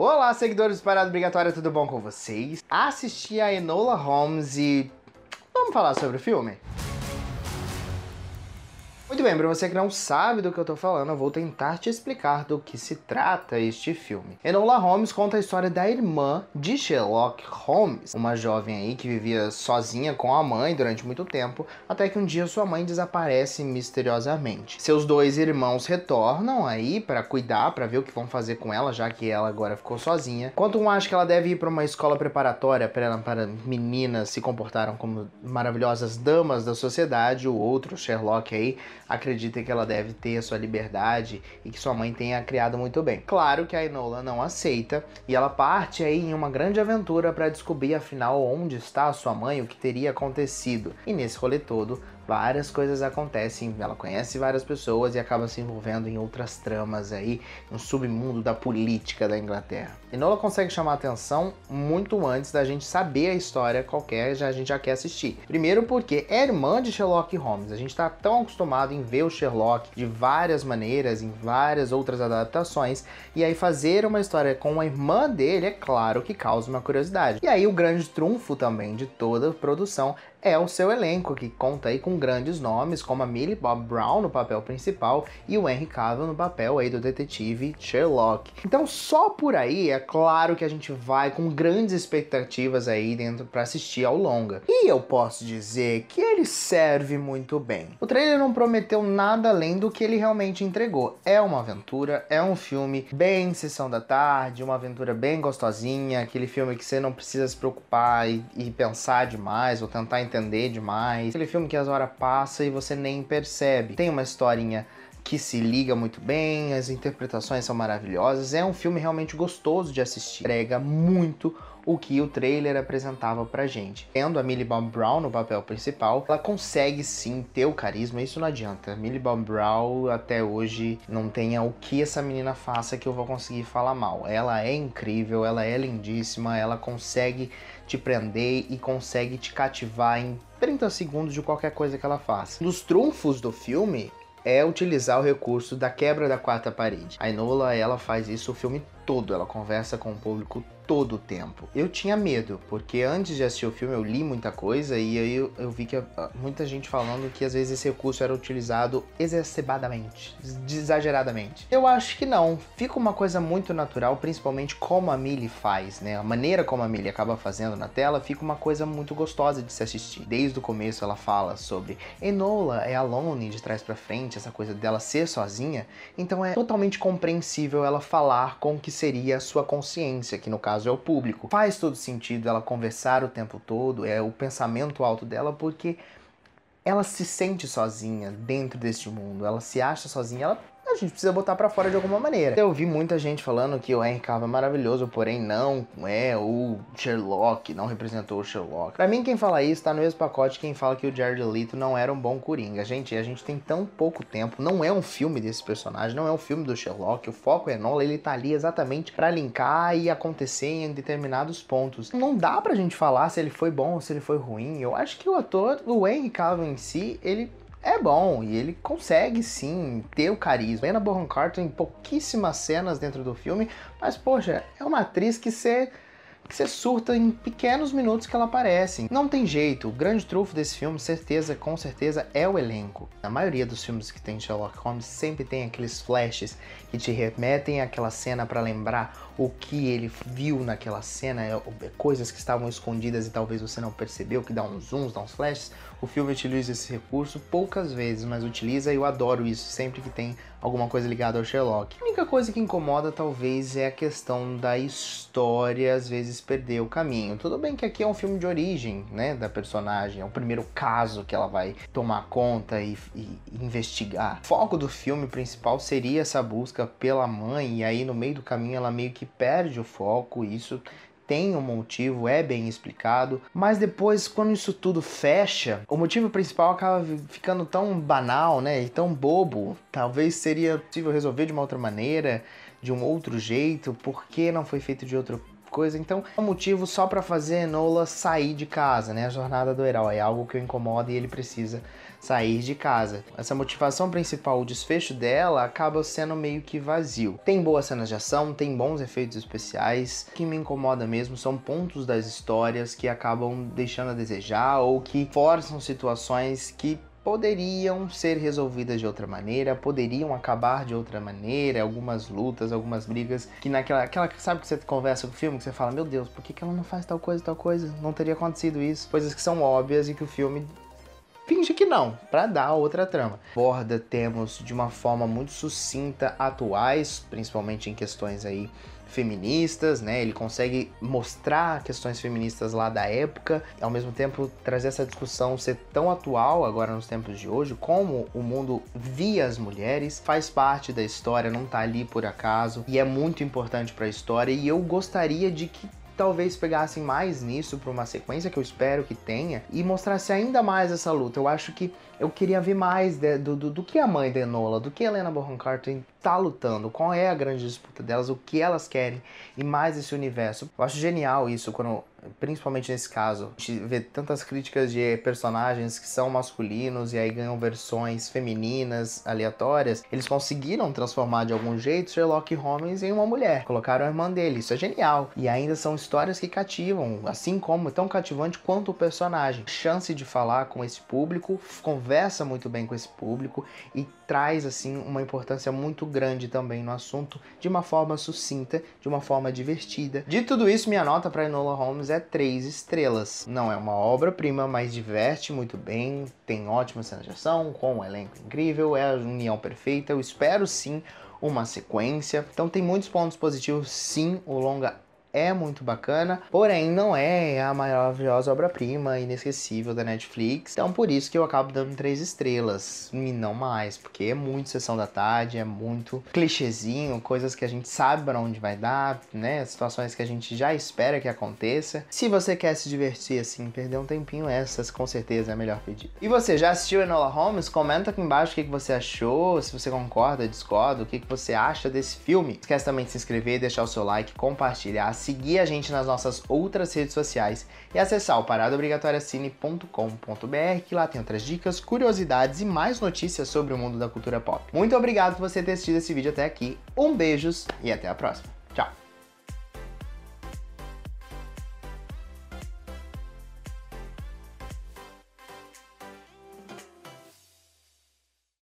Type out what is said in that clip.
Olá, seguidores do Parada Obrigatória, tudo bom com vocês? Assisti a Enola Holmes e... Vamos falar sobre o filme? Muito bem, para você que não sabe do que eu tô falando, eu vou tentar te explicar do que se trata este filme. Enola Holmes conta a história da irmã de Sherlock Holmes, uma jovem aí que vivia sozinha com a mãe durante muito tempo, até que um dia sua mãe desaparece misteriosamente. Seus dois irmãos retornam aí para cuidar, para ver o que vão fazer com ela, já que ela agora ficou sozinha. Enquanto um acha que ela deve ir para uma escola preparatória para, para meninas se comportaram como maravilhosas damas da sociedade, o outro, Sherlock aí, acredita que ela deve ter a sua liberdade e que sua mãe tenha criado muito bem. Claro que a Enola não aceita e ela parte aí em uma grande aventura para descobrir afinal onde está a sua mãe, o que teria acontecido. E nesse rolê todo, várias coisas acontecem, ela conhece várias pessoas e acaba se envolvendo em outras tramas aí, no submundo da política da Inglaterra. Enola consegue chamar atenção muito antes da gente saber a história qualquer, já a gente já quer assistir. Primeiro porque é irmã de Sherlock Holmes, a gente está tão acostumado em ver o Sherlock de várias maneiras, em várias outras adaptações, e aí fazer uma história com a irmã dele, é claro que causa uma curiosidade. E aí o grande trunfo também de toda a produção é o seu elenco, que conta aí com grandes nomes como a Millie Bob Brown no papel principal e o Henry Cavill no papel aí do detetive Sherlock. Então só por aí é claro que a gente vai com grandes expectativas aí dentro para assistir ao longa. E eu posso dizer que ele serve muito bem. O trailer não prometeu nada além do que ele realmente entregou. É uma aventura, é um filme bem sessão da tarde, uma aventura bem gostosinha, aquele filme que você não precisa se preocupar e, e pensar demais ou tentar entender demais. Aquele filme que as horas passam e você nem percebe. Tem uma historinha que se liga muito bem, as interpretações são maravilhosas. É um filme realmente gostoso de assistir. Prega muito o que o trailer apresentava pra gente. Tendo a Millie Bob Brown no papel principal, ela consegue sim ter o carisma, isso não adianta. Millie Bob Brown até hoje não tenha o que essa menina faça que eu vou conseguir falar mal. Ela é incrível, ela é lindíssima, ela consegue te prender e consegue te cativar em 30 segundos de qualquer coisa que ela faça. Nos trunfos do filme é utilizar o recurso da quebra da quarta parede. A Enola, ela faz isso o filme todo, ela conversa com o público todo o tempo. Eu tinha medo, porque antes de assistir o filme eu li muita coisa e aí eu, eu vi que ah, muita gente falando que às vezes esse recurso era utilizado exacerbadamente, exageradamente. Eu acho que não, fica uma coisa muito natural, principalmente como a Millie faz, né? A maneira como a Millie acaba fazendo na tela fica uma coisa muito gostosa de se assistir. Desde o começo ela fala sobre Enola é alone de trás para frente, essa coisa dela ser sozinha, então é totalmente compreensível ela falar com que seria a sua consciência, que no caso é o público. Faz todo sentido ela conversar o tempo todo, é o pensamento alto dela, porque ela se sente sozinha dentro deste mundo, ela se acha sozinha, ela a gente precisa botar para fora de alguma maneira. Eu vi muita gente falando que o Henry Cavill é maravilhoso, porém não é o Sherlock, não representou o Sherlock. Para mim quem fala isso tá no mesmo pacote quem fala que o Jared Leto não era um bom Coringa. Gente, a gente tem tão pouco tempo, não é um filme desse personagem, não é um filme do Sherlock, o foco é Nola, ele tá ali exatamente para linkar e acontecer em determinados pontos. Não dá pra gente falar se ele foi bom ou se ele foi ruim. Eu acho que o ator, o Henry Cavill em si, ele é bom e ele consegue sim ter o carisma. Helena Bonham Carter em pouquíssimas cenas dentro do filme, mas poxa, é uma atriz que você que você surta em pequenos minutos que ela aparece. Não tem jeito, o grande trunfo desse filme, certeza, com certeza, é o elenco. Na maioria dos filmes que tem Sherlock Holmes, sempre tem aqueles flashes que te remetem àquela cena para lembrar o que ele viu naquela cena, é, é, coisas que estavam escondidas e talvez você não percebeu, que dá uns zooms, dá uns flashes. O filme utiliza esse recurso poucas vezes, mas utiliza e eu adoro isso sempre que tem alguma coisa ligada ao Sherlock. A única coisa que incomoda talvez é a questão da história às vezes perder o caminho. Tudo bem que aqui é um filme de origem, né, da personagem, é o primeiro caso que ela vai tomar conta e, e investigar. O foco do filme principal seria essa busca pela mãe e aí no meio do caminho ela meio que perde o foco, isso tem um motivo, é bem explicado, mas depois, quando isso tudo fecha, o motivo principal acaba ficando tão banal, né? E tão bobo. Talvez seria possível resolver de uma outra maneira, de um outro jeito, por que não foi feito de outra coisa. Então, é um motivo só para fazer Enola sair de casa, né? A jornada do herói é algo que o incomoda e ele precisa sair de casa. Essa motivação principal, o desfecho dela, acaba sendo meio que vazio. Tem boas cenas de ação, tem bons efeitos especiais. O que me incomoda mesmo são pontos das histórias que acabam deixando a desejar ou que forçam situações que poderiam ser resolvidas de outra maneira, poderiam acabar de outra maneira, algumas lutas, algumas brigas, que naquela, aquela, sabe que você conversa com o filme, que você fala, meu Deus, por que, que ela não faz tal coisa, tal coisa? Não teria acontecido isso. Coisas que são óbvias e que o filme finge que não, para dar outra trama. Borda temos de uma forma muito sucinta atuais, principalmente em questões aí feministas, né? Ele consegue mostrar questões feministas lá da época, e ao mesmo tempo trazer essa discussão ser tão atual agora nos tempos de hoje, como o mundo via as mulheres, faz parte da história, não tá ali por acaso, e é muito importante para a história, e eu gostaria de que talvez pegassem mais nisso para uma sequência que eu espero que tenha e mostrasse ainda mais essa luta. Eu acho que eu queria ver mais de, do, do, do, que a mãe de Enola, do que Helena Bonham Carter tá lutando, qual é a grande disputa delas, o que elas querem e mais esse universo. Eu acho genial isso quando principalmente nesse caso, a gente vê tantas críticas de personagens que são masculinos e aí ganham versões femininas aleatórias. Eles conseguiram transformar de algum jeito Sherlock Holmes em uma mulher, colocaram a irmã dele, isso é genial. E ainda são histórias que cativam, assim como tão cativante quanto o personagem. Chance de falar com esse público, conversa muito bem com esse público e traz assim uma importância muito grande também no assunto de uma forma sucinta, de uma forma divertida. De tudo isso, minha nota para Enola Holmes é três estrelas. Não é uma obra-prima, mas diverte muito bem, tem ótima cena de ação, com um elenco incrível, é a união perfeita. Eu espero sim uma sequência. Então tem muitos pontos positivos, sim, o longa é muito bacana, porém não é a maravilhosa obra-prima inesquecível da Netflix. Então por isso que eu acabo dando três estrelas e não mais, porque é muito sessão da tarde, é muito clichêzinho, coisas que a gente sabe para onde vai dar, né? Situações que a gente já espera que aconteça. Se você quer se divertir assim, perder um tempinho, essas com certeza é a melhor pedida. E você já assistiu Enola Holmes? Comenta aqui embaixo o que, você achou, se você concorda, discorda, o que, você acha desse filme. Esquece também de se inscrever, deixar o seu like, compartilhar seguir a gente nas nossas outras redes sociais e acessar o paradaobrigatoriacine.com.br, que lá tem outras dicas, curiosidades e mais notícias sobre o mundo da cultura pop. Muito obrigado por você ter assistido esse vídeo até aqui, um beijos e até a próxima.